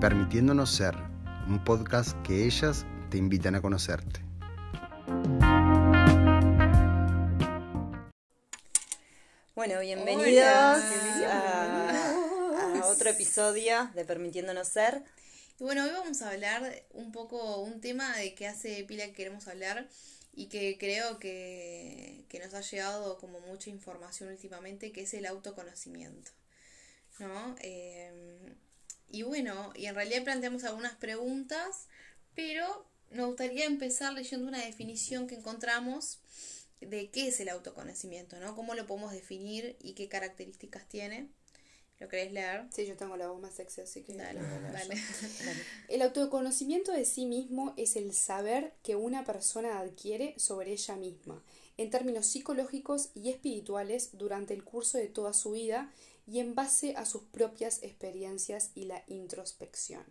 Permitiéndonos Ser, un podcast que ellas te invitan a conocerte. Bueno, bienvenidos a, a otro episodio de Permitiéndonos Ser. Y bueno, hoy vamos a hablar un poco, un tema de que hace pila que queremos hablar y que creo que, que nos ha llegado como mucha información últimamente, que es el autoconocimiento. ¿No? Eh, y bueno, y en realidad planteamos algunas preguntas, pero nos gustaría empezar leyendo una definición que encontramos de qué es el autoconocimiento, ¿no? Cómo lo podemos definir y qué características tiene. ¿Lo querés leer? Sí, yo tengo la voz más sexy, así que... Dale, dale. El autoconocimiento de sí mismo es el saber que una persona adquiere sobre ella misma, en términos psicológicos y espirituales, durante el curso de toda su vida y en base a sus propias experiencias y la introspección.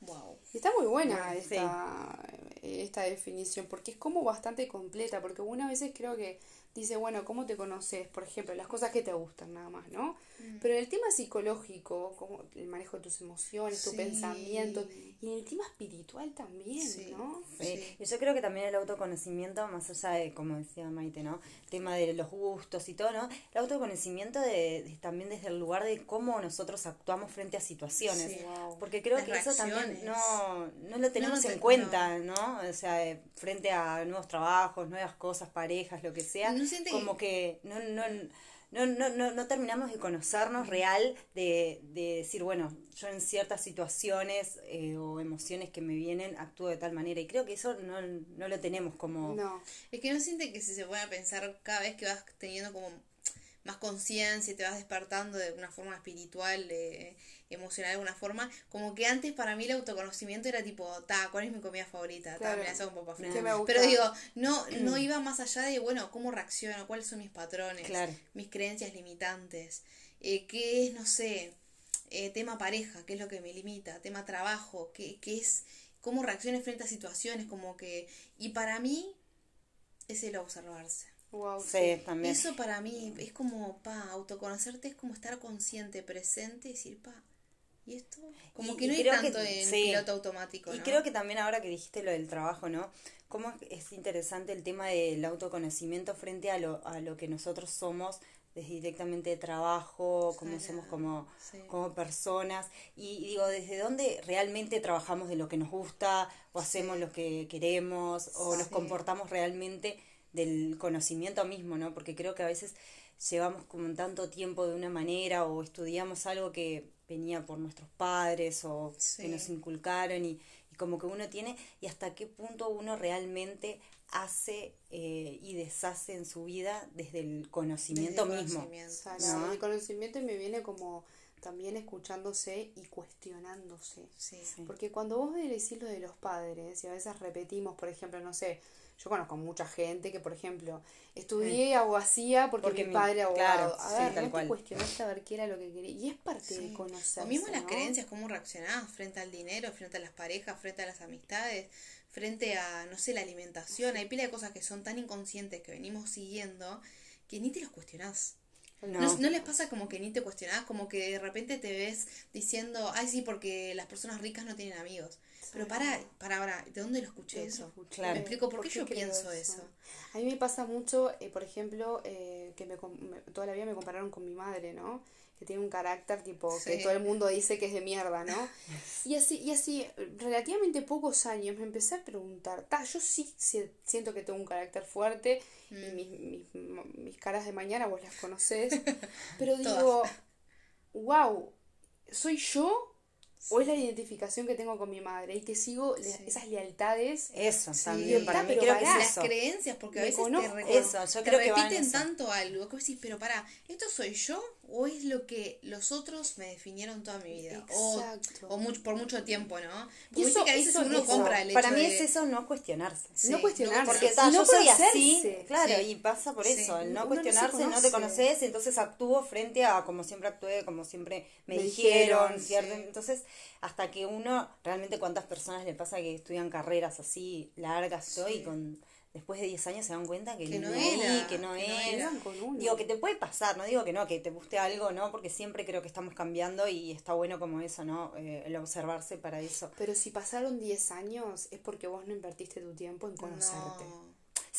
Wow. Y está muy buena esta, esta definición, porque es como bastante completa, porque una veces creo que dice, bueno, ¿cómo te conoces? Por ejemplo, las cosas que te gustan nada más, ¿no? Pero en el tema psicológico, como el manejo de tus emociones, tu Sí. pensamiento, y en el tema espiritual también, Sí. ¿no? Sí. Y yo creo que también el autoconocimiento, más allá de, como decía Maite, ¿no? El tema de los gustos y todo, ¿no? El autoconocimiento de, de- también desde el lugar de cómo nosotros actuamos frente a situaciones. Sí. Wow. Porque creo Las que eso también no, no lo tenemos te- en cuenta, ¿no? O sea, eh, frente a nuevos trabajos, nuevas cosas, parejas, lo que sea, ¿No siente como que no, no, no, no, no, no terminamos de conocernos real, de, de decir, bueno, yo en ciertas situaciones eh, o emociones que me vienen actúo de tal manera. Y creo que eso no, no lo tenemos como... No. Es que no siente que si se puede pensar cada vez que vas teniendo como más conciencia, te vas despertando de una forma espiritual, eh, emocional de alguna forma, como que antes para mí el autoconocimiento era tipo, ta, ¿cuál es mi comida favorita? Ta, me la hago ¿Qué me gusta? Pero digo, no, no iba más allá de, bueno, cómo reacciono, cuáles son mis patrones, Claro. mis creencias limitantes, eh, qué es, no sé, eh, tema pareja, qué es lo que me limita, tema trabajo, qué, qué es, cómo reacciones frente a situaciones, como que, y para mí es el observarse. Wow, Sí, también. Eso para mí es como, pa, autoconocerte es como estar consciente, presente y decir, pa, ¿y esto? Como Y- que no hay que- tanto en sí. piloto automático, Y ¿no? creo que también ahora que dijiste lo del trabajo, ¿no? Cómo es interesante el tema del autoconocimiento frente a lo, a lo que nosotros somos desde directamente de trabajo, cómo Sara, somos como, sí. como personas y, y digo, desde dónde realmente trabajamos de lo que nos gusta o hacemos lo que queremos o nos comportamos realmente del conocimiento mismo, ¿no? Porque creo que a veces llevamos como tanto tiempo de una manera o estudiamos algo que venía por nuestros padres o Sí. que nos inculcaron y, y como que uno tiene y hasta qué punto uno realmente hace eh, y deshace en su vida desde el conocimiento Desde el mismo. conocimiento. El conocimiento me viene como también escuchándose y cuestionándose. Sí. Sí. Porque cuando vos decís lo de los padres, y a veces repetimos, por ejemplo, no sé, yo conozco mucha gente que, por ejemplo, estudié abogacía porque, Porque mi padre abogado. claro, a sí, ver, tal no cual. te cuestionaste a ver qué era lo que quería. Y es parte Sí. de conocerse, O mismo las ¿no? creencias, cómo reaccionás frente al dinero, frente a las parejas, frente a las amistades, frente a, no sé, la alimentación. Hay pila de cosas que son tan inconscientes que venimos siguiendo que ni te los cuestionás. No. ¿No, no les pasa como que ni te cuestionás? Como que de repente te ves diciendo, ay, sí, porque las personas ricas no tienen amigos. Pero para, para ahora, ¿de dónde lo escuché ¿Dónde eso? escuché? Claro. Me explico por qué yo pienso eso. A mí me pasa mucho, eh, por ejemplo, eh, que me, me- toda la vida me compararon con mi madre, ¿no? Que tiene un carácter tipo que todo el mundo dice que es de mierda, ¿no? Y así, y así, relativamente pocos años me empecé a preguntar, ta, yo sí si- siento que tengo un carácter fuerte y Mm. mis, mis, mis caras de mañana vos las conocés, pero digo, wow, ¿soy yo? ¿O es la identificación que tengo con mi madre y que sigo Sí. esas lealtades? Eso Sí. también para Está, mí pero creo que es las eso. creencias, porque a veces conozco. te, Eso, yo te creo que repiten eso. tanto algo que decís, pero para, ¿esto soy yo o es lo que los otros me definieron toda mi vida? O, Exacto. o mucho, por mucho tiempo, ¿no? Y Porque eso- que a veces eso- uno eso. compra el hecho Para mí de- es eso no cuestionarse. Sí, no cuestionarse. Porque no yo soy así, claro, Sí. y pasa por Sí. eso, el no Uno cuestionarse, no, te conoce. conoces, entonces actúo frente a como siempre actué, como siempre me, Me dijeron, ¿cierto? Entonces, hasta que uno, realmente cuántas personas le pasa que estudian carreras así largas todo, y Sí. con después de 10 años se dan cuenta que, Que no era, que no que no era. Digo que te puede pasar, no digo que no, que te guste algo, ¿no? Porque siempre creo que estamos cambiando y está bueno como eso, ¿no? Eh, el observarse para eso. Pero si pasaron 10 años es porque vos no invertiste tu tiempo en conocerte. No.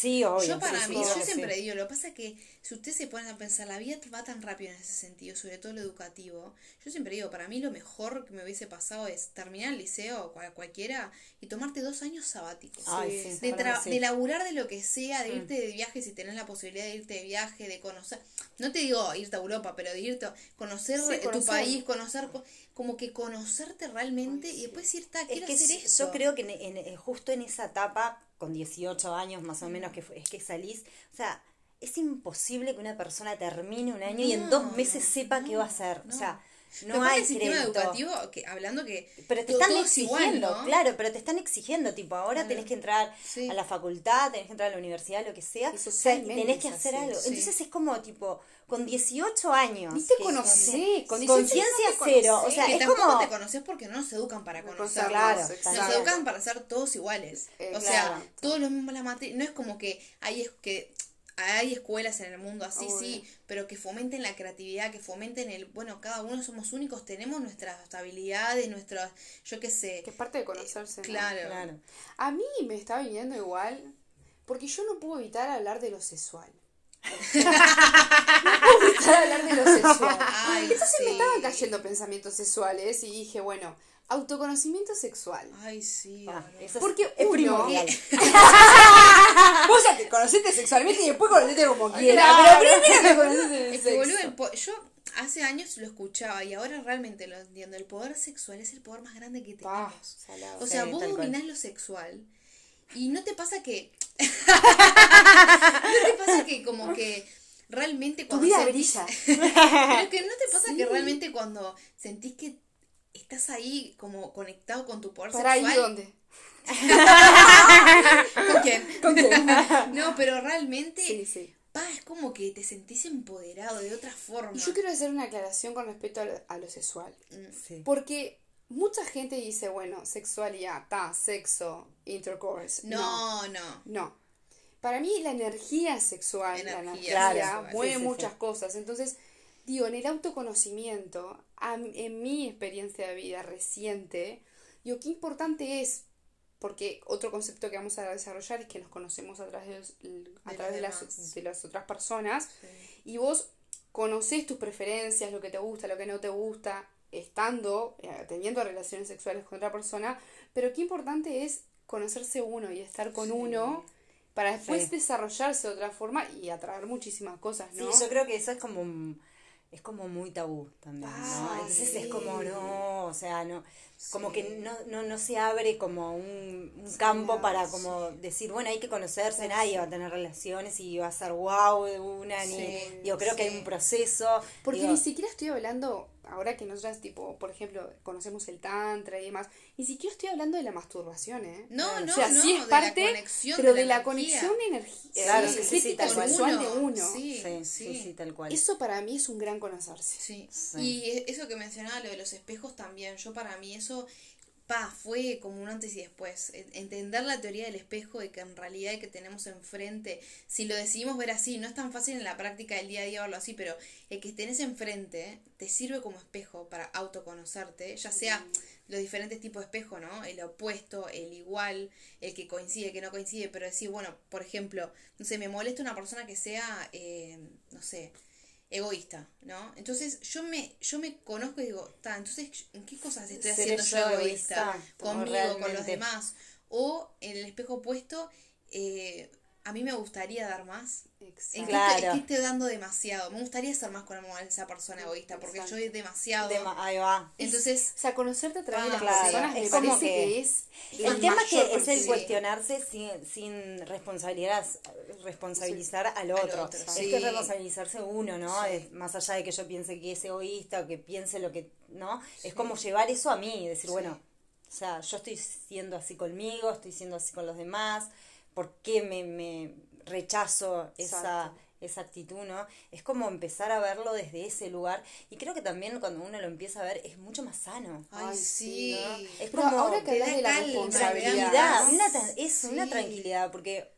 Sí, obvio. Yo para sí, mí, sí, yo siempre sí. digo, lo que pasa es que si ustedes se ponen a pensar, la vida va tan rápido en ese sentido, sobre todo lo educativo. Yo siempre digo, para mí lo mejor que me hubiese pasado es terminar el liceo, cual- cualquiera, y tomarte dos años sabáticos. Ay, sí, de, tra- sí. de laburar de lo que sea, de Mm. irte de viaje si tenés la posibilidad de irte de viaje, de conocer, no te digo irte a Europa, pero de irte a conocer Sí, eh, tu país, conocer, co- como que conocerte realmente y después irte a Es quiero que hacer esto. yo creo que en, en- en- justo en esa etapa, con 18 años más o menos, que fue- es que salís, o sea, es imposible que una persona termine un año y en dos meses sepa qué va a hacer. no. O sea, no hay el sistema crédito. educativo, que, hablando que Pero te están igual, exigiendo, ¿no? claro, pero te están exigiendo, tipo, ahora Claro. tenés que entrar Sí. a la facultad, tenés que entrar a la universidad, lo que sea, Y o sea, y tenés que hacer así, algo. sí. Entonces es como, tipo, con 18 años. Ni te conocés, con 18 conciencia no cero, o sea, que es tampoco como... te conoces porque no nos educan para conocer. Claro, nos educan para ser todos iguales. Eh, o sea, todos los mismos la materia. No es como que hay es que hay escuelas en el mundo así, Obvio. sí, pero que fomenten la creatividad, que fomenten el, bueno, cada uno somos únicos, tenemos nuestras habilidades, nuestras, yo qué sé. Que es parte de conocerse. ¿no? Claro. Claro. A mí me está viniendo igual porque yo no puedo evitar hablar de lo sexual. no puedo evitar hablar de lo sexual. Ay, Entonces me sí. estaban cayendo pensamientos sexuales y dije, bueno, autoconocimiento sexual. Ay, sí. Ah, eso es- Porque es uno- primordial. Vos ya te conociste sexualmente y después conocete como quieras. Claro. Pero primero te conociste el Es que, boludo, sexo. el po- yo hace años lo escuchaba y ahora realmente lo entiendo. El poder sexual es el poder más grande que tenemos. salado. O sea, Sí, vos tal cual. dominás lo sexual y no te pasa que. no te pasa que, como que realmente Tu cuando. vida sentís- brilla. Pero que no te pasa Sí. que realmente cuando sentís que estás ahí como conectado con tu poder ¿Para ahí sexual. dónde? ¿Con quién? ¿Con quién? No, pero realmente. Sí, sí. Pa, es como que te sentís empoderado de otra forma. Y yo quiero hacer una aclaración con respecto a lo, a lo sexual. Sí. Porque mucha gente dice, bueno, sexualidad, ta, sexo, intercourse. No, no. No. Para mí la energía sexual, la Energía energía, sexual. mueve Sí, sí, muchas sí. cosas. Entonces, digo, en el autoconocimiento, a- en mi experiencia de vida reciente, digo, qué importante es, porque otro concepto que vamos a desarrollar es que nos conocemos a través de, los- a De través de los las, de las otras personas y vos conocés tus preferencias, lo que te gusta, lo que no te gusta, estando, eh, teniendo relaciones sexuales con otra persona, pero qué importante es conocerse uno y estar con Sí. uno para después Sí. desarrollarse de otra forma y atraer muchísimas cosas, ¿no? Sí, yo creo que eso es como un- es como muy tabú también, ¿no? Ay, Entonces es como no, o sea, no como Sí. que no, no, no se abre como un, un campo no, para como decir, bueno, hay que conocerse, nadie va a tener relaciones y va a ser wow de una, ni digo, creo que hay un proceso. Porque digo, ni siquiera estoy hablando, ahora que nosotras, tipo, por ejemplo, conocemos el tantra y demás, ni siquiera estoy hablando de la masturbación, ¿eh? No, no, o sea, no, sí es de parte, la conexión pero de de la energía. conexión energía, Claro, eh, sí, sí, sí, energética tal cual. sexual Uno, de uno. sí. sí, sí, sí, tal cual. Eso para mí es un gran conocerse. Sí. Sí. Y eso que mencionaba, lo de los espejos también, yo para mí eso, pa, fue como un antes y después. En- Entender la teoría del espejo, de que en realidad el que tenemos enfrente, si lo decidimos ver así, no es tan fácil en la práctica del día a día verlo así, pero el que tenés enfrente te sirve como espejo para autoconocerte, ya sea los diferentes tipos de espejo, ¿no? El opuesto, el igual, el que coincide, el que no coincide, pero decir, bueno, por ejemplo, no sé, me molesta una persona que sea, eh, no sé, egoísta, ¿no? Entonces yo me, yo me conozco y digo, ta, entonces, ¿en qué cosas estoy ¿Seré haciendo yo egoísta? egoísta? Conmigo, con los demás. O en el espejo opuesto, eh, a mí me gustaría dar más. ¿En Exacto. Claro. qué estoy dando demasiado? Me gustaría ser más con esa persona egoísta, porque Exacto. yo doy demasiado. De ma- ahí va. Entonces, O sea, conocerte a través de las Ah, claro. personas me Es como que- que, es El tema es que es el cuestionarse sin, sin responsabilidad, responsabilizar al otro. otro, es sí. es responsabilizarse uno, ¿no? Sí. Es más allá de que yo piense que es egoísta o que piense lo que, ¿no? Es como llevar eso a mí, decir, Sí. bueno, o sea, yo estoy siendo así conmigo, estoy siendo así con los demás, ¿por qué me, me rechazo esa, esa actitud, ¿no? Es como empezar a verlo desde ese lugar y creo que también cuando uno lo empieza a ver es mucho más sano. ay, sí. ¿no? Es Pero como ahora que hablas de la responsabilidad, una es una tranquilidad, porque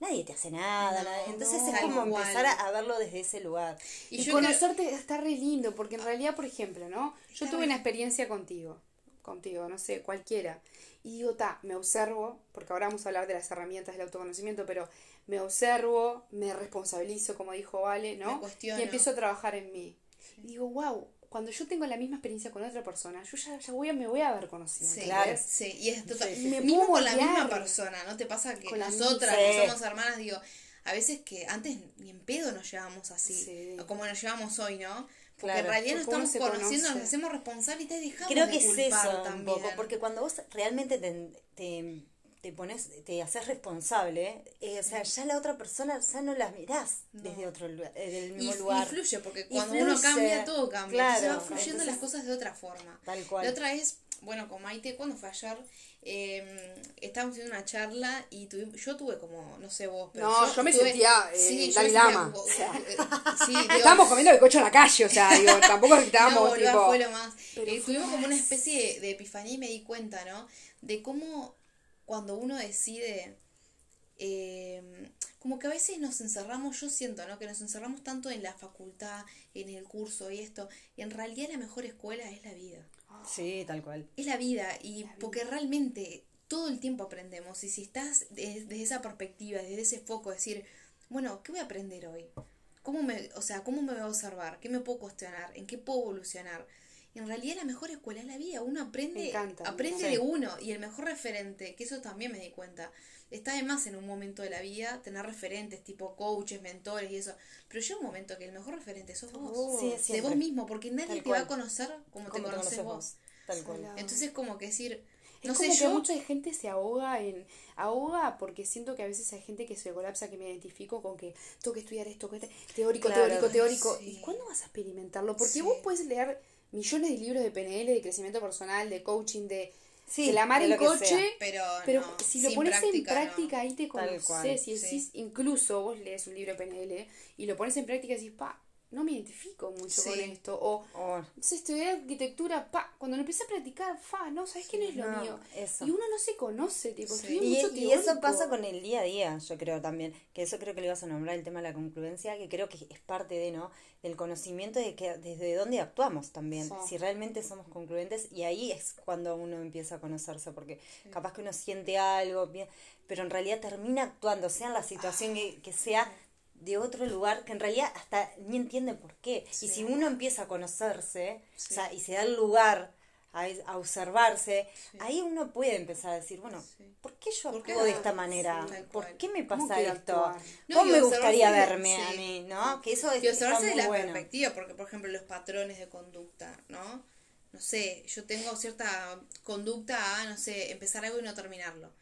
nadie te hace nada. No, nadie- Entonces no, es como empezar a, a verlo desde ese lugar. Y Y, yo creo- conocerte está re lindo, porque en realidad, por ejemplo, ¿no? Yo Está tuve re- una experiencia contigo, contigo, no sé, cualquiera. Y digo, ta, me observo, porque ahora vamos a hablar de las herramientas del autoconocimiento, pero me observo, me responsabilizo, como dijo Vale, Me ¿no? Y empiezo a trabajar en mí. Y digo, wow, cuando yo tengo la misma experiencia con otra persona, yo ya, ya voy a, me voy a ver conocido. Sí, Claro. sí, y es total. Sí, sí, sí. Mismo Me con la misma persona, ¿no te pasa que Con nosotras, que somos hermanas, digo, a veces que antes ni en pedo nos llevamos así, como nos llevamos hoy, ¿no? Porque Claro, en realidad nos porque estamos conociendo, nos hacemos responsables y te dejamos Creo de que es culpar eso un también. poco, porque cuando vos realmente te, te, te pones, te haces responsable, eh, o sea, ya la otra persona ya no la mirás No. desde otro lugar, eh, del Y mismo lugar. influye, porque Y cuando uno cambia, todo cambia. claro, Entonces va fluyendo entonces- las cosas de otra forma. Tal cual. La otra vez, bueno, con Maite, cuando fue ayer, eh, estábamos haciendo una charla y tuvi- yo tuve como, no sé vos, pero No, yo me sentía, eh, sí, Dalai Lama, o sea. sí, digo, Estábamos comiendo el cocho en la calle, o sea, digo, tampoco no, estábamos boluda, tipo... fue lo más. Eh, tuvimos como una especie de, de epifanía y me di cuenta, ¿no? De cómo cuando uno decide, eh, como que a veces nos encerramos, yo siento, ¿no? Que nos encerramos tanto en la facultad, en el curso y esto, y en realidad la mejor escuela es la vida. Sí, tal cual. Es la vida, y porque realmente todo el tiempo aprendemos, y si estás de- desde esa perspectiva, desde ese foco, decir, bueno, ¿qué voy a aprender hoy? ¿Cómo me, o sea, cómo me voy a observar? ¿Qué me puedo cuestionar? ¿En qué puedo evolucionar? Y en realidad la mejor escuela es la vida. Uno aprende, Me encanta, aprende sí. de uno. Y el mejor referente, que eso también me di cuenta, está de más en un momento de la vida tener referentes tipo coaches, mentores y eso. Pero llega un momento que el mejor referente sos vos. Oh, Sí, de siempre. vos mismo, porque nadie Tal te va a conocer como, te ¿Cómo conoces conoces vos. Tal cual. Entonces como que decir, Es no como sé que yo, mucha gente se ahoga en ahoga porque siento que a veces hay gente que se colapsa que me identifico con que tengo que estudiar esto que este- teórico Claro. teórico teórico Sí. y cuándo vas a experimentarlo porque Sí. vos puedes leer millones de libros de PNL de crecimiento personal de coaching de Sí, de la mar en coche sea. pero, pero no, si lo pones en práctica, no. ahí te conoces y decís sí. incluso vos lees un libro de PNL y lo pones en práctica y decís pa no me identifico mucho Sí. con esto o Oh, no sé, estudié arquitectura, pa, cuando lo empecé a practicar, fa, no, ¿sabes qué no es lo no, mío? eso. Y uno no se conoce, tipo, Sí. Y, mucho y eso pasa con el día a día, yo creo también, que eso creo que le ibas a nombrar el tema de la concluencia, que creo que es parte de, ¿no? Del conocimiento de que desde dónde actuamos también, Sí. si realmente somos concluentes, y ahí es cuando uno empieza a conocerse, porque capaz que uno siente algo, bien, pero en realidad termina actuando, sea en la situación que, que sea de otro lugar, que en realidad hasta ni entiende por qué. Y si uno empieza a conocerse, o sea, y se da el lugar a, a observarse, ahí uno puede empezar a decir, bueno. ¿por qué yo ¿Por qué actúo de esta manera? ¿Por qué me ¿Cómo pasa esto? No, ¿Cómo me gustaría de- verme a mí? ¿No? Que eso es, Y observarse de la bueno. perspectiva, porque por ejemplo los patrones de conducta, ¿no? No sé, yo tengo cierta conducta a, no sé, empezar algo y no terminarlo.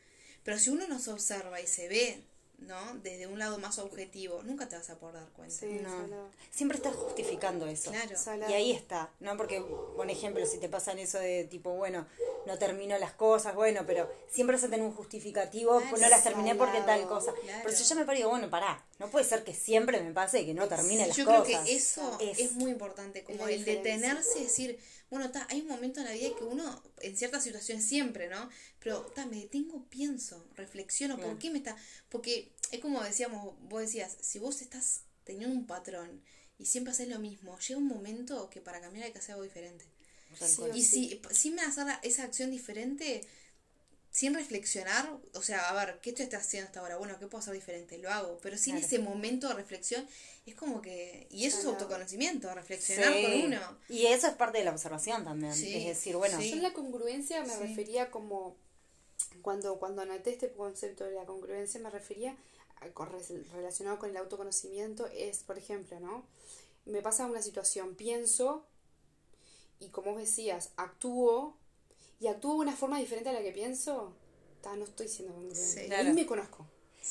Pero si uno no se observa y se ve, ¿no? Desde un lado más objetivo, nunca te vas a poder dar cuenta. Sí, No. Siempre estás justificando eso. Claro. Salado. Y ahí está, ¿no? Porque, por ejemplo, si te pasan eso de tipo, bueno, no termino las cosas, bueno, pero siempre vas a tener un justificativo, Claro, pues no las terminé porque tal cosa. claro. Pero si yo me paro y digo, bueno, pará, no puede ser que siempre me pase que no termine las Yo cosas. creo que eso Es- es, muy importante, como el diferencia. detenerse y decir, bueno, ta, hay un momento en la vida que uno, en ciertas situaciones siempre, ¿no? Pero ta, me detengo, pienso, reflexiono. ¿por qué me está...? Porque es como decíamos, vos decías, si vos estás teniendo un patrón y siempre haces lo mismo, llega un momento que para cambiar hay que hacer algo diferente. Sí, Y sí. si, si me hacer esa acción diferente, sin reflexionar, o sea, a ver, ¿qué estoy haciendo hasta ahora? Bueno, ¿qué puedo hacer diferente? Lo hago, pero sin Claro. ese momento de reflexión, es como que, y eso es autoconocimiento, reflexionar Sí. con uno. Y eso es parte de la observación también. Sí, Es decir, bueno, sí. Yo en la congruencia me Sí. refería como cuando cuando anoté este concepto de la congruencia me refería a- con relacionado con el autoconocimiento es por ejemplo no me pasa una situación pienso y como vos decías actúo y actúo de una forma diferente a la que pienso ta, no estoy siendo congruente Sí. Claro. ahí me conozco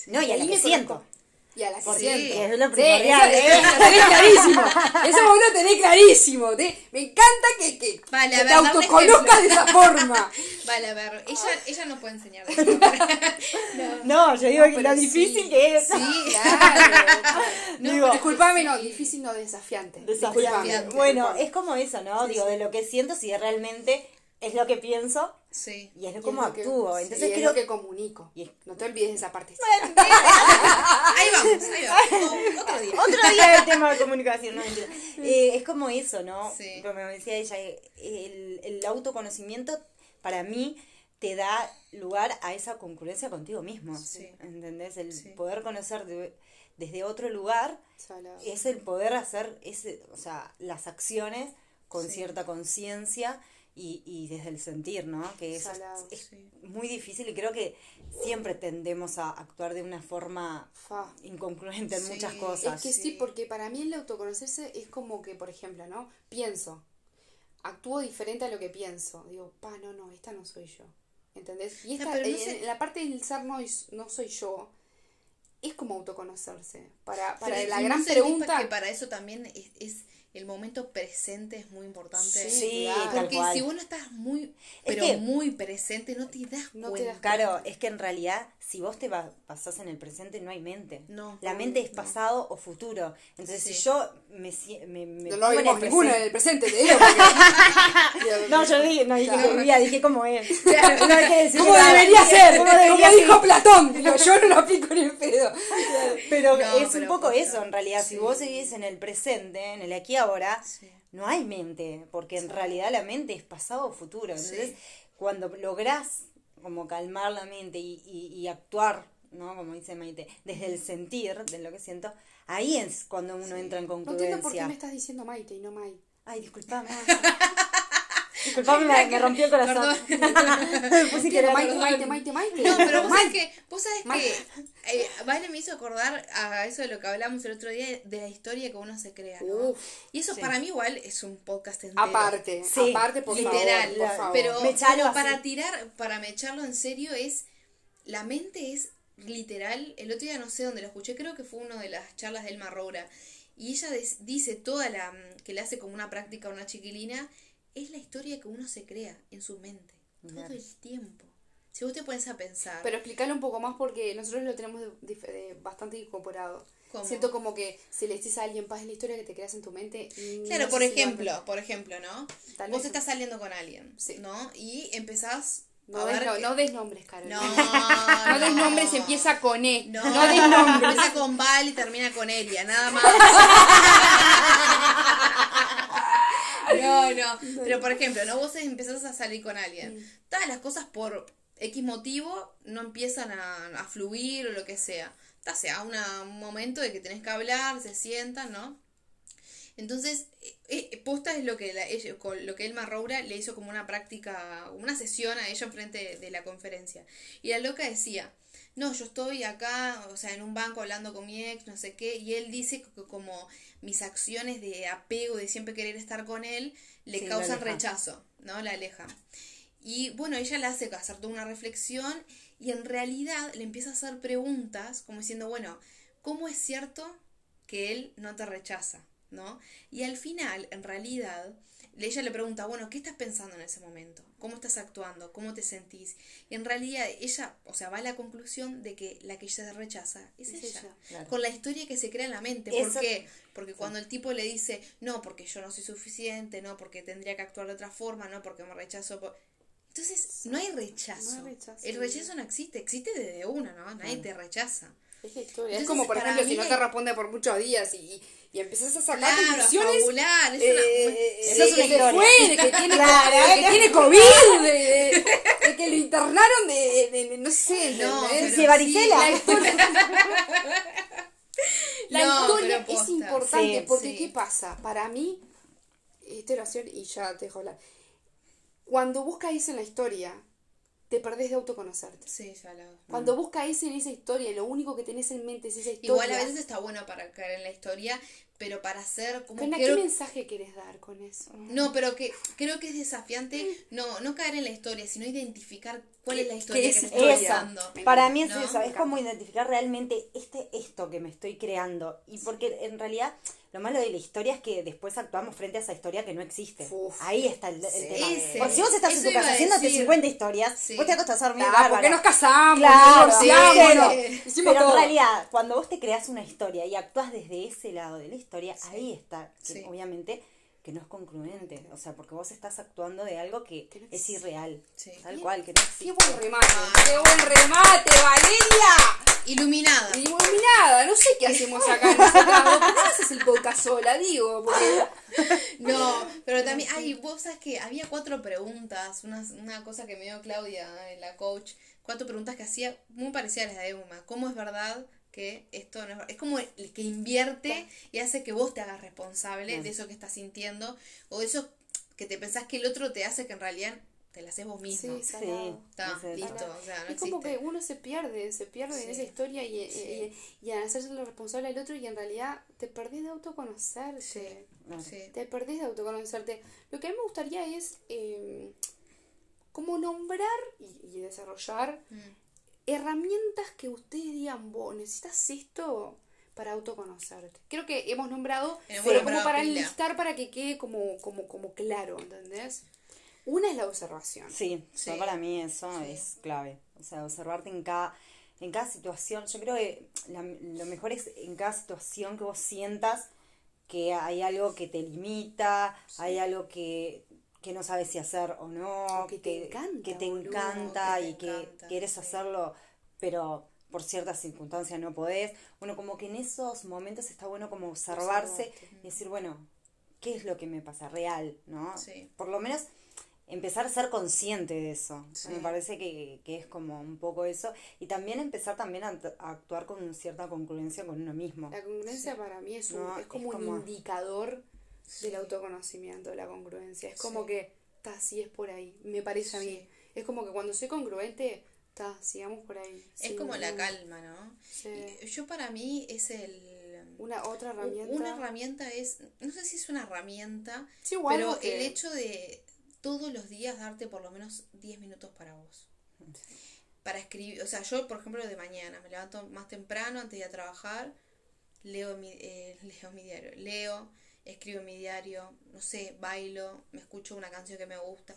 no, y a ahí la me que siento. conozco. y a la que Sí. siento que es lo Sí, primordial, eso, ¿eh? eso lo tenés clarísimo. Eso vos lo tenés clarísimo. Te- me encanta que, que, Vale, que te autoconozcas de esa forma. Vale, a ver, ella, ella no puede enseñar de no. No, yo digo que pero lo sí. difícil que es. Sí, Claro. No, Digo, Disculpame, no, difícil no, desafiante. Desafiante. Disculpame. Bueno, es como eso, ¿no? Sí, Digo, sí. de lo que siento si realmente es lo que pienso Sí. y es Y es cómo lo que- actúo. sí, Entonces es creo lo que comunico. Y es- No te olvides de esa parte. Ahí vamos, ahí vamos. Otro día. Otro día el tema de comunicación, no mentira. Eh, es como eso, ¿no? Sí. Como me decía ella, eh, el, el autoconocimiento para mí te da lugar a esa concurrencia contigo mismo. Sí. ¿Entendés? El Sí. poder conocer de- desde otro lugar Salado. es el poder hacer ese, o sea, las acciones con Sí. cierta conciencia y, y desde el sentir, ¿no? Que eso es- Salado, es, sí. muy difícil y creo que siempre tendemos a actuar de una forma Fa. incongruente en Sí. muchas cosas. Es que sí, Sí. porque para mí el autoconocerse es como que, por ejemplo, ¿no? Pienso, actúo diferente a lo que pienso. Digo, pa, no, no, esta no soy yo. ¿Entendés? Y esta, pero no en- sé- en la parte del ser no, no soy yo, es como autoconocerse. Para, para Pero la ¿no gran pregunta... que para eso también es, es el momento presente es muy importante. Sí, claro. Porque si vos no estás muy, Es pero que- muy presente, no te das No te cuenta. das Claro, es que en realidad, si vos te pasás en el presente, no hay mente. No, La mente es no. pasado o futuro. Entonces, Sí. si yo me, me, me No lo en el ninguno en el presente, te digo. porque- No, yo dije, no dije Claro. que vivía, dije cómo es. No hay que decir ¿Cómo debería ser? ¿Cómo debería Como ser? dijo Platón. Digo, yo no lo aplico ni en pedo. Pero No, es un poco eso, en realidad. Sí. Si vos seguís en el presente, en el aquí ahora, Sí. no hay mente, porque en realidad la mente es pasado o futuro. Entonces, Sí. cuando lográs como calmar la mente y, y- y actuar, ¿no? Como dice Maite, desde el sentir, de lo que siento, ahí es cuando uno entra en No concludencia. entiendo por qué me estás diciendo Maite y no Mai. Ay, disculpame. disculpame, me, me rompió el corazón. Me puse que Maite, Maite, Maite, Maite. No, pero vos sabés que, vos sabés que eh, Vale me hizo acordar a eso de lo que hablamos el otro día de la historia que uno se crea, ¿no? Uf, y eso sí. para mí igual es un podcast entero. Aparte, Sí, aparte, por literal, favor, por favor. pero como para tirar, para mecharlo en serio es la mente es literal, el otro día no sé dónde lo escuché, creo que fue una de las charlas de Elma Roura y ella dice toda la que le hace como una práctica a una chiquilina es la historia que uno se crea en su mente todo el tiempo. Si vos te pones a pensar, Pero explicarlo un poco más porque nosotros lo tenemos de- de- de bastante incorporado. ¿Cómo? Siento como que si le decís a alguien, paz es la historia que te creas en tu mente. Claro, no por sé si ejemplo, por ejemplo, ¿no? Tal Vos estás saliendo con alguien, Sí. ¿no? Y empezás No des, no, que- no des nombres, Carol. No, No des nombres, empieza con E. No, No, des nombres. Empieza con Val y termina con Elia, nada más. No, no. Pero por ejemplo, ¿no? Vos empezás a salir con alguien. Todas las cosas por X motivo no empiezan a, a fluir o lo que sea. Ya sea una- un momento de que tenés que hablar, se sientan, ¿no? Entonces, eh, eh, posta es lo que la- ella- lo que Elma Roura le hizo como una práctica, una sesión a ella enfrente de, de la conferencia. Y la loca decía, no, yo estoy acá, o sea, en un banco hablando con mi ex, no sé qué, y él dice que como mis acciones de apego, de siempre querer estar con él, le Sí, causan rechazo, ¿no? La aleja. Y bueno, ella le hace hacer toda una reflexión y en realidad le empieza a hacer preguntas como diciendo, bueno, ¿cómo es cierto que él no te rechaza? ¿No? Y al final, en realidad, ella le pregunta, bueno, ¿qué estás pensando en ese momento? ¿Cómo estás actuando? ¿Cómo te sentís? Y en realidad ella, o sea, va a la conclusión de que la que ella se rechaza es, Es ella. ella, claro. Con la historia que se crea en la mente. ¿Por Eso- qué? Porque cuando el tipo le dice, no, porque yo no soy suficiente, no, porque tendría que actuar de otra forma, no, porque me rechazo. por-". Entonces, no hay rechazo. No hay rechazo. El rechazo no existe, existe desde una, ¿no? Nadie te rechaza. Es historia. Como, por ejemplo, si no te responde por muchos días y, y empezás a sacar Claro, conclusiones. fabular, es eh, una- eh, de es una que se historia. fue, de que tiene, Claro, de que ¿eh? tiene COVID, de, de- de que lo internaron de, de- de- no sé, No, ¿entendés? pero Sí, varicela. La historia, No, es importante Sí, porque sí. ¿qué pasa? Para mí, esta oración, y ya te dejo hablar, cuando buscas eso en la historia, te perdés de autoconocerte. Sí, ya lo... Cuando buscas eso en esa historia, lo único que tenés en mente es esa historia. Igual a veces está bueno para caer en la historia, pero para hacer como... Pena, creo- ¿Qué mensaje querés dar con eso? No, pero que creo que es desafiante no, no caer en la historia, sino identificar cuál es la historia ¿Qué que es historia? estoy. Me Para mí es ¿No? eso, es como identificar realmente este esto que me estoy creando. Y porque en realidad lo malo de la historia es que después actuamos frente a esa historia que no existe. Uf. Ahí está el, el Sí. tema. Porque si vos estás en tu casa haciéndote decir. 50 historias, Sí. vos te acostás a dormir porque nos casamos, Claro, nos divorciamos, bueno. Pero todo. en realidad, cuando vos te creas una historia y actúas desde ese lado de la historia, ahí está, que obviamente que no es congruente. O sea, porque vos estás actuando de algo que es irreal. Tal cual, que no existe. ¡Qué buen remate! ¡Qué buen remate, Valeria! Iluminada. Iluminada, no sé qué hacemos acá nosotras dos. ¿Por qué no haces el podcast sola? Digo, porque No, pero también, ay, vos sabes que había cuatro preguntas, una, una cosa que me dio Claudia, eh, la coach, cuatro preguntas que hacía muy parecidas a las de Euma. ¿Cómo es verdad que esto no es verdad? Es como el que invierte y hace que vos te hagas responsable de eso que estás sintiendo o de eso que te pensás que el otro te hace que en realidad te la haces vos mismo. Sí, salado. Está, listo, o sea, no es como existe. que uno se pierde, se pierde en Sí. esa historia y, Sí. y, y en hacerse lo responsable al otro y en realidad te perdés de autoconocerte. Sí. Sí. Te perdés de autoconocerte. Lo que a mí me gustaría es eh, como nombrar y, y desarrollar Mm. herramientas que ustedes digan, vos necesitas esto para autoconocerte. Creo que hemos nombrado, Hemos pero nombrado como para pila. enlistar para que quede como, como, como claro, ¿entendés? Una es la observación. Sí, Sí. yo para mí eso Sí. es clave. O sea, observarte en cada, en cada situación. Yo creo que la- lo mejor es en cada situación que vos sientas que hay algo que te limita, hay algo que, que no sabes si hacer o no, O que te encanta, que te boludo, encanta que te y que quieres hacerlo, pero por ciertas circunstancias no podés. Bueno, como que en esos momentos está bueno como observarse Observarte. y decir, bueno, ¿qué es lo que me pasa real? ¿No? Sí. Por lo menos empezar a ser consciente de eso. Sí. Me parece que, que es como un poco eso. Y también empezar también a, act- a actuar con cierta congruencia con uno mismo. La congruencia para mí es, un, No, es como es un indicador Sí. del autoconocimiento, la congruencia. Es como Sí. que, está, sí es por ahí, me parece a mí. Es como que cuando soy congruente, está, sigamos por ahí. Es como la calma, ¿no? Sí. Y Yo para mí es el... Una otra herramienta. Una herramienta es, no sé si es una herramienta, algo pero que- el hecho de todos los días darte por lo menos 10 minutos para vos. Para escribir, o sea, yo por ejemplo de mañana me levanto más temprano antes de ir a trabajar, leo mi, eh, leo mi diario, leo, escribo mi diario, no sé, bailo, me escucho una canción que me gusta.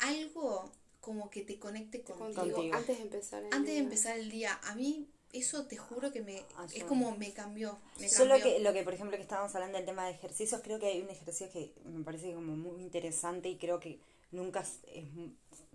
Algo como que te conecte contigo. contigo, antes de empezar el Antes de empezar el día, a mí eso te juro que me Ah, es como me cambió, me Yo lo cambió. que, lo que, por ejemplo, que estábamos hablando del tema de ejercicios, creo que hay un ejercicio que me parece como muy interesante y creo que nunca es- es mu-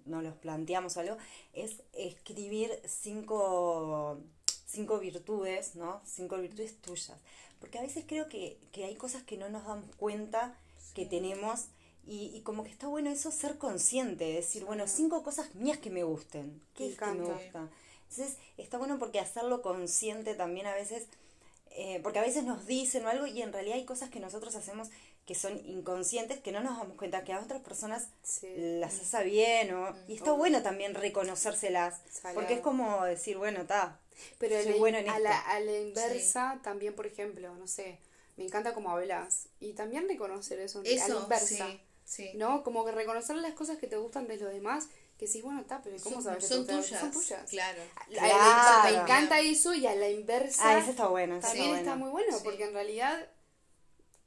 nos los planteamos o algo, es escribir cinco, cinco virtudes, ¿no? Cinco virtudes tuyas. Porque a veces creo que, que hay cosas que no nos damos cuenta que tenemos y, y como que está bueno eso ser consciente, decir, bueno, cinco cosas mías que me gusten. ¿Qué Me es que me gusta? Entonces, está bueno porque hacerlo consciente también a veces, eh, porque a veces nos dicen o algo y en realidad hay cosas que nosotros hacemos que son inconscientes, que no nos damos cuenta que a otras personas Sí. las hace bien o, y está bueno también reconocérselas, Salado. porque es como decir, bueno, está, Pero soy bueno en a, esto. la, a la inversa, también, por ejemplo, no sé, me encanta cómo hablas. Y también reconocer eso, a la Eso, inversa. sí, sí. ¿No? Como que reconocer las cosas que te gustan de los demás, que sí, bueno, está, pero ¿cómo Son- sabes que son tuyas, Son tuyas. claro. A- a la Claro. inversa, me encanta eso y a la inversa Ah, eso está bueno, también está muy bueno, Sí. porque en realidad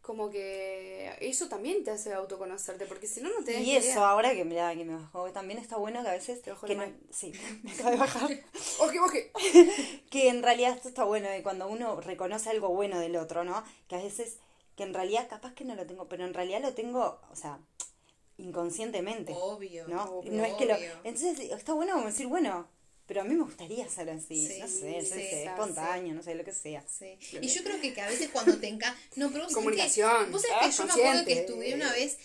como que eso también te hace autoconocerte, porque si no, no te Y eso, idea. ahora que, mirá, que me bajó, también está bueno que a veces... Te que no- sí, me acaba de bajar. Oje, oje. que en realidad esto está bueno, de cuando uno reconoce algo bueno del otro, ¿no? Que a veces, que en realidad capaz que no lo tengo, pero en realidad lo tengo, o sea, inconscientemente, Obvio. ¿no? obvio, no es que lo... Entonces está bueno como decir, bueno, pero a mí me gustaría ser así, Sí, no sé, sí, sé, sí. espontáneo, no sé, lo que sea. Sí. Y yo creo que, que a veces cuando te encanta. No, pero vos sabés Comunicación, que, vos sabés que ah, yo me acuerdo que estudié una vez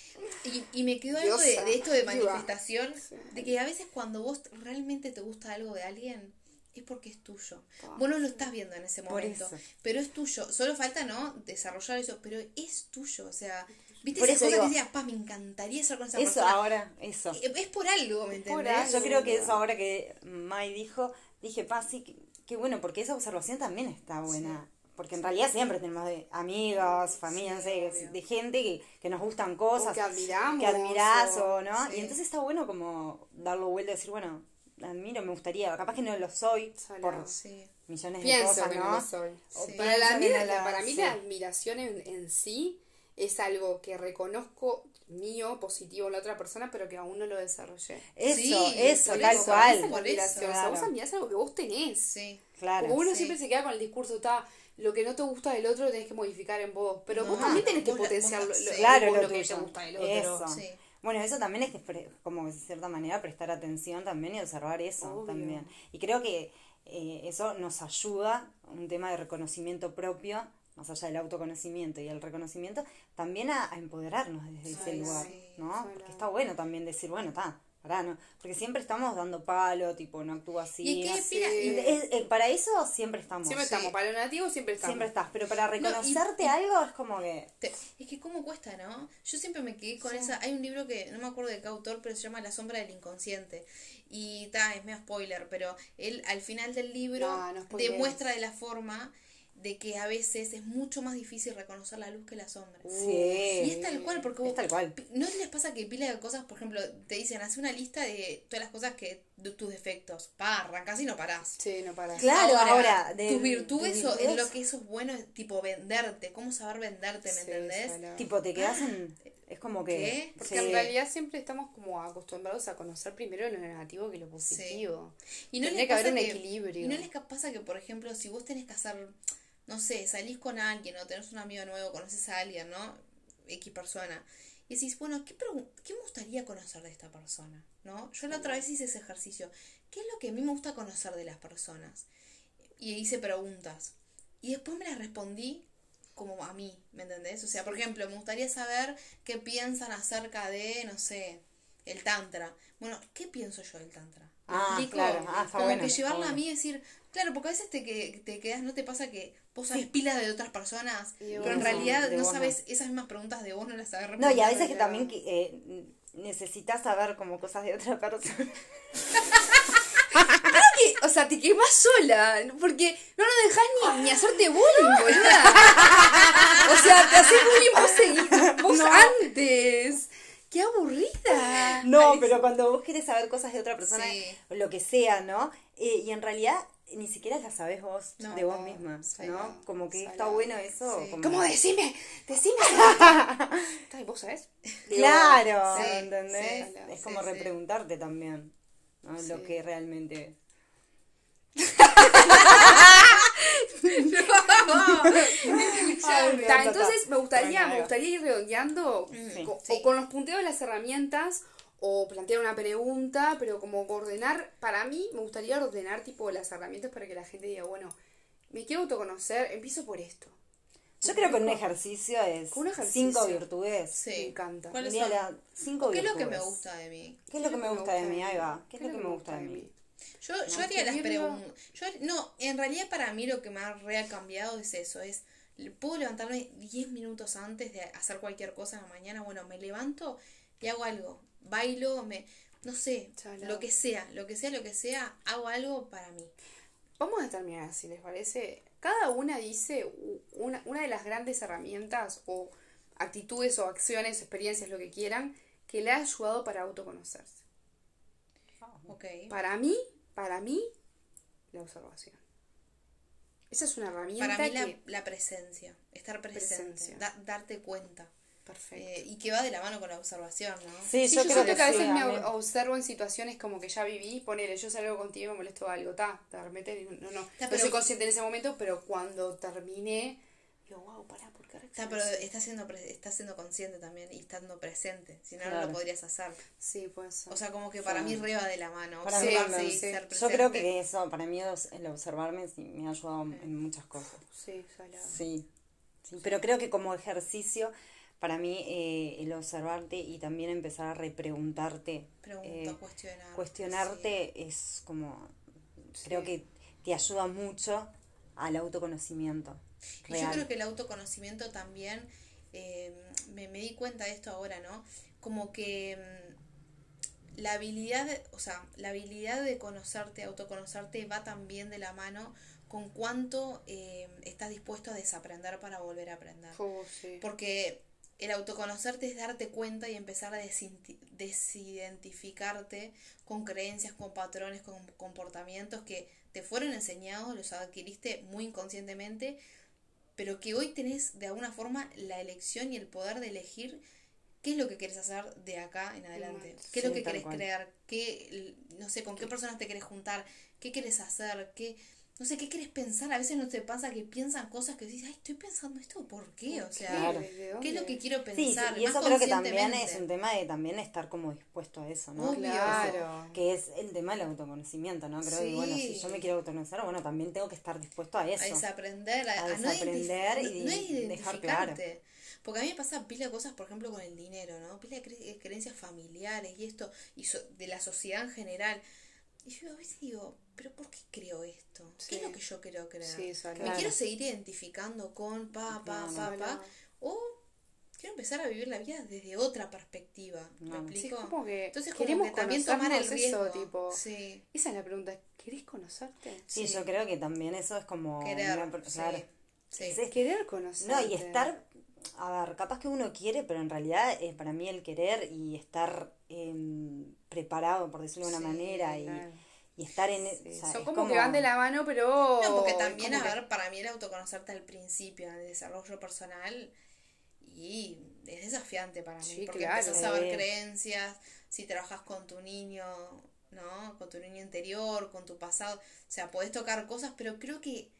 y, y me quedó algo de, de esto de manifestación. De que a veces cuando vos realmente te gusta algo de alguien. Es porque es tuyo. Ah, Vos no lo estás viendo en ese Por momento. eso. Pero es tuyo. Solo falta, ¿no? Desarrollar eso. Pero es tuyo. O sea, ¿viste Por esas eso cosas que digo- decías, pa, me encantaría estar con esa Eso persona? ahora, eso. Es por algo, ¿me por entendés? algo. Yo creo que eso ahora que Mai dijo, dije, pa, sí, que, que bueno, porque esa observación también está buena. Porque en realidad siempre tenemos de amigos, familia, no sé, de gente que, que nos gustan cosas. O que admiramos, Que admirás o- o, no. sí. Y entonces está bueno como darlo vuelta y decir, bueno, admiro, me gustaría. Capaz que no lo soy por Sí. millones de Pienso cosas, que ¿no? no, lo soy. O para, la la- para mí sí. la admiración en, en sí es algo que reconozco mío, positivo en la otra persona, pero que aún no lo desarrollé. Eso, Sí, eso, tal cual. Por eso, admiración. O sea, claro. vos admirás algo que vos tenés. Sí. Claro. Porque uno Sí. siempre se queda con el discurso, está, lo que no te gusta del otro lo tenés que modificar en vos. Pero vos también tenés que potenciar lo, sí. Claro, lo lo que te gusta del otro. Eso. Sí. Bueno, eso también es que como de cierta manera prestar atención también y observar eso Obvio. también. Y creo que eh, eso nos ayuda, un tema de reconocimiento propio, más allá del autoconocimiento y el reconocimiento, también a, a empoderarnos desde ese Ay, lugar, sí, ¿no? Porque está bueno también decir, bueno, está, pará, ¿no? Porque siempre estamos dando palo, tipo, no actúa así. Y y- es- eh, para eso siempre estamos. Siempre estamos, para lo negativo siempre estamos. Siempre estás, pero para y- reconocerte algo es como que... Te- es que cómo cuesta, ¿no? Yo siempre me quedé con esa... Hay un libro que no me acuerdo de qué autor, pero se llama La sombra del inconsciente. Y ta, es medio spoiler, pero él al final del libro No, no spoilees. demuestra de la forma de que a veces es mucho más difícil reconocer la luz que la sombra. Sí. Y es tal cual, porque Es vos- tal cual. ¿No les pasa que pila de cosas, por ejemplo, te dicen, hace una lista de todas las cosas que, de tus defectos? Pa, arrancás y no parás. Sí, no para. Claro, ahora, de- tus virtudes en lo que eso es bueno es tipo venderte, cómo saber venderte, ¿me Sí, entendés? Tipo, te quedas en... Es como que... ¿Qué? Porque sí. en realidad siempre estamos como acostumbrados a conocer primero lo negativo que lo positivo. Y no Tendría les que haber un equilibrio. Y no les pasa que, por ejemplo, si vos tenés que hacer, no sé, salís con alguien o tenés un amigo nuevo, conoces a alguien, ¿no? X persona. Y decís, bueno, ¿qué, ¿qué me gustaría conocer de esta persona? ¿No? Yo la otra vez hice ese ejercicio. ¿Qué es lo que a mí me gusta conocer de las personas? Y hice preguntas. Y después me las respondí como a mí, ¿me entendés? O sea, por ejemplo, me gustaría saber qué piensan acerca de, no sé, el tantra. Bueno, ¿qué pienso yo del tantra? ¿Me Ah, explico? claro. Ah, está como bueno, que llevarla a mí y decir, claro, porque a veces te, que, te quedas, ¿no te pasa que vos sabes pila de otras personas, Y pero en no, realidad no no. sabes esas mismas preguntas de vos, no las sabes No, y a veces que también que, eh, necesitas saber como cosas de otra persona. O sea, te quemas sola. Porque no nos dejás ni, ni hacerte bullying, boluda. O sea, te haces bullying vos, vos antes. ¡Qué aburrida! No, pero cuando vos querés saber cosas de otra persona, Sí. o lo que sea, ¿no? Eh, y en realidad ni siquiera las sabés vos, No, de vos no, misma, ¿no? Como que está bueno eso. Sí. como- ¿Cómo decime? Decime. ¿Vos sabés? Claro, Sí, ¿entendés? sí, es como repreguntarte también, ¿no? Lo que realmente... Entonces me gustaría, me gustaría ir redondeando o con los punteos de las herramientas o plantear una pregunta, pero como ordenar, para mí me gustaría ordenar tipo las herramientas para que la gente diga, bueno, me quiero autoconocer, empiezo por esto. Yo creo que un ejercicio es Un ejercicio. cinco virtudes. Sí. Me encanta. ¿Cuáles son? la- cinco ¿Qué es lo que me gusta de mí? ¿Qué es lo que me gusta de mí? Ahí va. ¿Qué es lo que me gusta de mí? Yo, yo haría las preguntas. Yo, no, en realidad para mí lo que me ha real cambiado es eso, es puedo levantarme 10 minutos antes de hacer cualquier cosa en la mañana, bueno, me levanto y hago algo, bailo, me no sé, lo que sea, lo que sea, lo que sea, hago algo para mí. Vamos a terminar, si les parece. Cada una dice una, una de las grandes herramientas o actitudes o acciones, experiencias, lo que quieran, que le ha ayudado para autoconocerse. Ok. Para mí, para mí, la observación. Esa es una herramienta Para mí la, que... la presencia, estar presente, Presencia. da- darte cuenta. Perfecto. Eh, y que va de la mano con la observación, ¿no? Sí, Sí, yo, yo, creo siento que, que, a veces sí, me observo en situaciones como que ya viví, ponele, yo salgo contigo y me molesto algo, ta, de repente, no, no, Ta, no pero- soy consciente en ese momento, pero cuando terminé, digo, wow, pará, ¿por qué Está, reaccioné pero así?". estás siendo, estás siendo consciente también y estando presente, si no, no lo podrías hacer. Sí, puede ser. O sea, como que para mí reba de la mano. Para mí y sí. ser Yo presente. creo que eso, para mí es- el observarme sí me ha ayudado en muchas cosas. sí, salado. Sí, sí, pero creo que como ejercicio, para mí eh, el observarte y también empezar a repreguntarte, Pregunta, eh, cuestionar. cuestionarte es como, creo que te ayuda mucho al autoconocimiento. Y yo Real. creo que el autoconocimiento también, eh, me, me di cuenta de esto ahora, ¿no? Como que mm, la habilidad, o sea, la habilidad de conocerte, autoconocerte va también de la mano con cuánto eh, estás dispuesto a desaprender para volver a aprender. Oh, sí. Porque el autoconocerte es darte cuenta y empezar a desidentificarte con creencias, con patrones, con comportamientos que te fueron enseñados, los adquiriste muy inconscientemente, pero que hoy tenés de alguna forma la elección y el poder de elegir qué es lo que quieres hacer de acá en adelante, qué es lo que querés cual. crear, qué, no sé, con qué personas te querés juntar, qué quieres hacer, qué no sé, ¿qué quieres pensar? A veces no te pasa que piensan cosas que dices, ay, estoy pensando esto, ¿por qué? O sea, Claro. ¿Desde ¿qué es lo que quiero pensar? sí, y Más eso creo que también conscientemente. es un tema de también estar como dispuesto a eso, ¿no? Obvio. Claro. Que es el tema del autoconocimiento, ¿no? Creo que, bueno, si yo me quiero autoconocer, bueno, también tengo que estar dispuesto a eso. a desaprender, a, A a no desaprender identif- y no, no dejar claro. identificarte. Porque a mí me pasa pila de cosas, por ejemplo, con el dinero, ¿no? Pila de cre- creencias familiares y esto, y so- de la sociedad en general. Y yo a veces digo, ¿pero por qué creo esto? ¿Qué es Sí. lo que yo quiero creer? Sí, eso ¿Me Claro. quiero seguir identificando con pa, pa, Claro. pa, pa? O quiero empezar a vivir la vida desde otra perspectiva. ¿Me. Sí, explico? es como que Entonces, como queremos que también tomar el riesgo. eso, tipo. Sí. Esa es la pregunta, ¿querés conocerte? Sí, Sí. yo creo que también eso es como... Querer. una sí. claro. Sí. Es- es- Querer conocerte. No, y estar, a ver, capaz que uno quiere, pero en realidad eh, para mí el querer y estar em, preparado, por decirlo de una Sí, manera, y, Claro. y estar en... Sí, o sea, son es como, que van de la mano, pero... No, porque también, a que- ver, para mí el autoconocerte al principio, en el desarrollo personal, y es desafiante para mí, Sí, porque claro. empezás a ver creencias, si trabajas con tu niño, ¿no? Con tu niño interior, con tu pasado, o sea, podés tocar cosas, pero creo que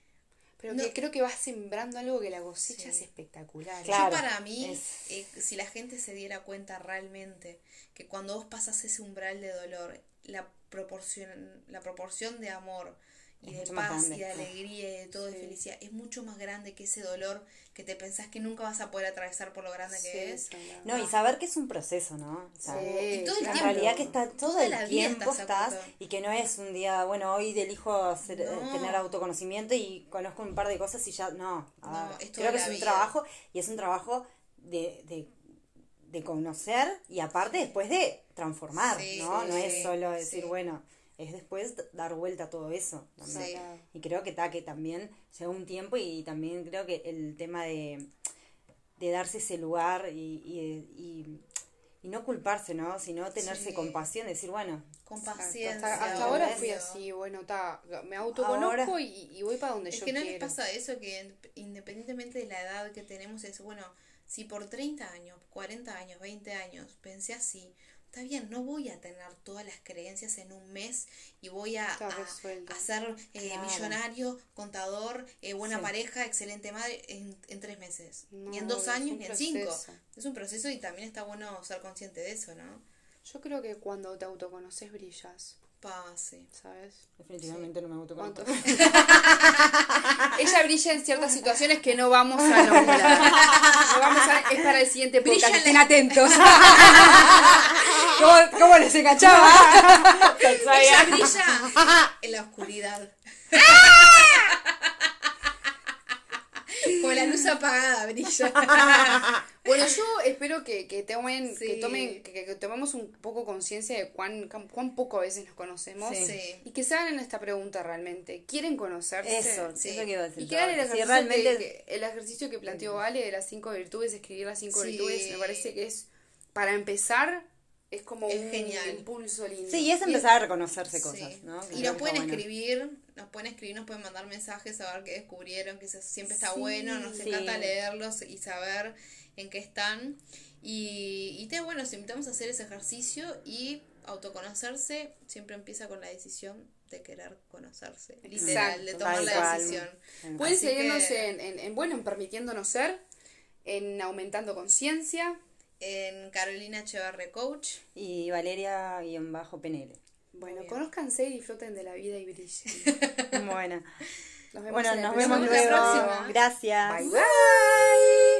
Pero No. que creo que vas sembrando algo que la cosecha Sí. es espectacular. Claro. yo para mí, es- eh, si la gente se diera cuenta realmente que cuando vos pasas ese umbral de dolor, la proporción, la proporción de amor y Es de paz y de alegría y de todo, de felicidad, es mucho más grande que ese dolor que te pensás que nunca vas a poder atravesar por lo grande Sí, que es. No, y verdad. saber que es un proceso, ¿no? O sea, Sí, y todo el En tiempo. realidad que está todo el tiempo estás y que no es un día, bueno, hoy elijo hacer, eh, No. tener autoconocimiento y conozco un par de cosas y ya, no. es creo que es un vida. trabajo y es un trabajo de, de, de conocer y aparte después de transformar, Sí, ¿no? sí, no es solo decir, sí. bueno, es después dar vuelta a todo eso. también. Sí. Y creo que, ta, que también llegó un tiempo y también creo que el tema de, de darse ese lugar y, y, y, y no culparse, ¿no? Sino tenerse Sí. compasión, decir, bueno, Con paciencia. Hasta, hasta ahora fui así, bueno, ta, me autoconozco Ahora- y, y voy para donde Es yo que no les quiero. pasa eso que independientemente de la edad que tenemos es, bueno, si por 30 años, 40 años, 20 años pensé así, está bien, no voy a tener todas las creencias en un mes y voy a, a- a ser eh, Claro. millonario, contador, eh, buena Sí. pareja, excelente madre en, en tres meses, ni en dos años, ni en cinco. Es un proceso y también está bueno ser consciente de eso, ¿no? Yo creo que cuando te autoconoces brillas, Pase. ¿sabes? definitivamente no me autoconozco. ¿Cuánto? Ella brilla en ciertas situaciones que no vamos a nombrar. No vamos a, es para el siguiente Brilla podcast. en Estén atentos. ¿Cómo, cómo les enganchaba? Ella brilla en la oscuridad. Luz apagada brilla. Bueno, yo espero que, que tomen, que tomen, que, que tomemos un poco conciencia de cuán, cuán, poco a veces nos conocemos Sí. Y que se hagan esta pregunta realmente. ¿Quieren conocerse? Eso, Sí. eso que iba a decir. Y que hagan el ejercicio, realmente que, que- el ejercicio que planteó Vale de las cinco virtudes, escribir las cinco Sí. virtudes, me parece que es, para empezar, es como Es un genial. impulso lindo. Sí, y es empezar a reconocerse cosas, Sí. ¿no? Que Y nos pueden bueno. escribir, nos pueden escribir, nos pueden mandar mensajes, saber qué descubrieron, que eso siempre está Sí. bueno, nos Sí. encanta leerlos y saber en qué están. Y, y te, bueno, los invitamos a hacer ese ejercicio y autoconocerse siempre empieza con la decisión de querer conocerse, literal, de tomar la decisión. Pueden Así seguirnos que- en, en, en, bueno, en permitiéndonos ser, en aumentando conciencia. En Carolina Echeverre Coach. Y Valeria-PNL. Bueno, bien. conózcanse y disfruten de la vida y brillen. bueno. Nos vemos Bueno, en nos próximo vemos la luego. próxima. Gracias. Bye, bye.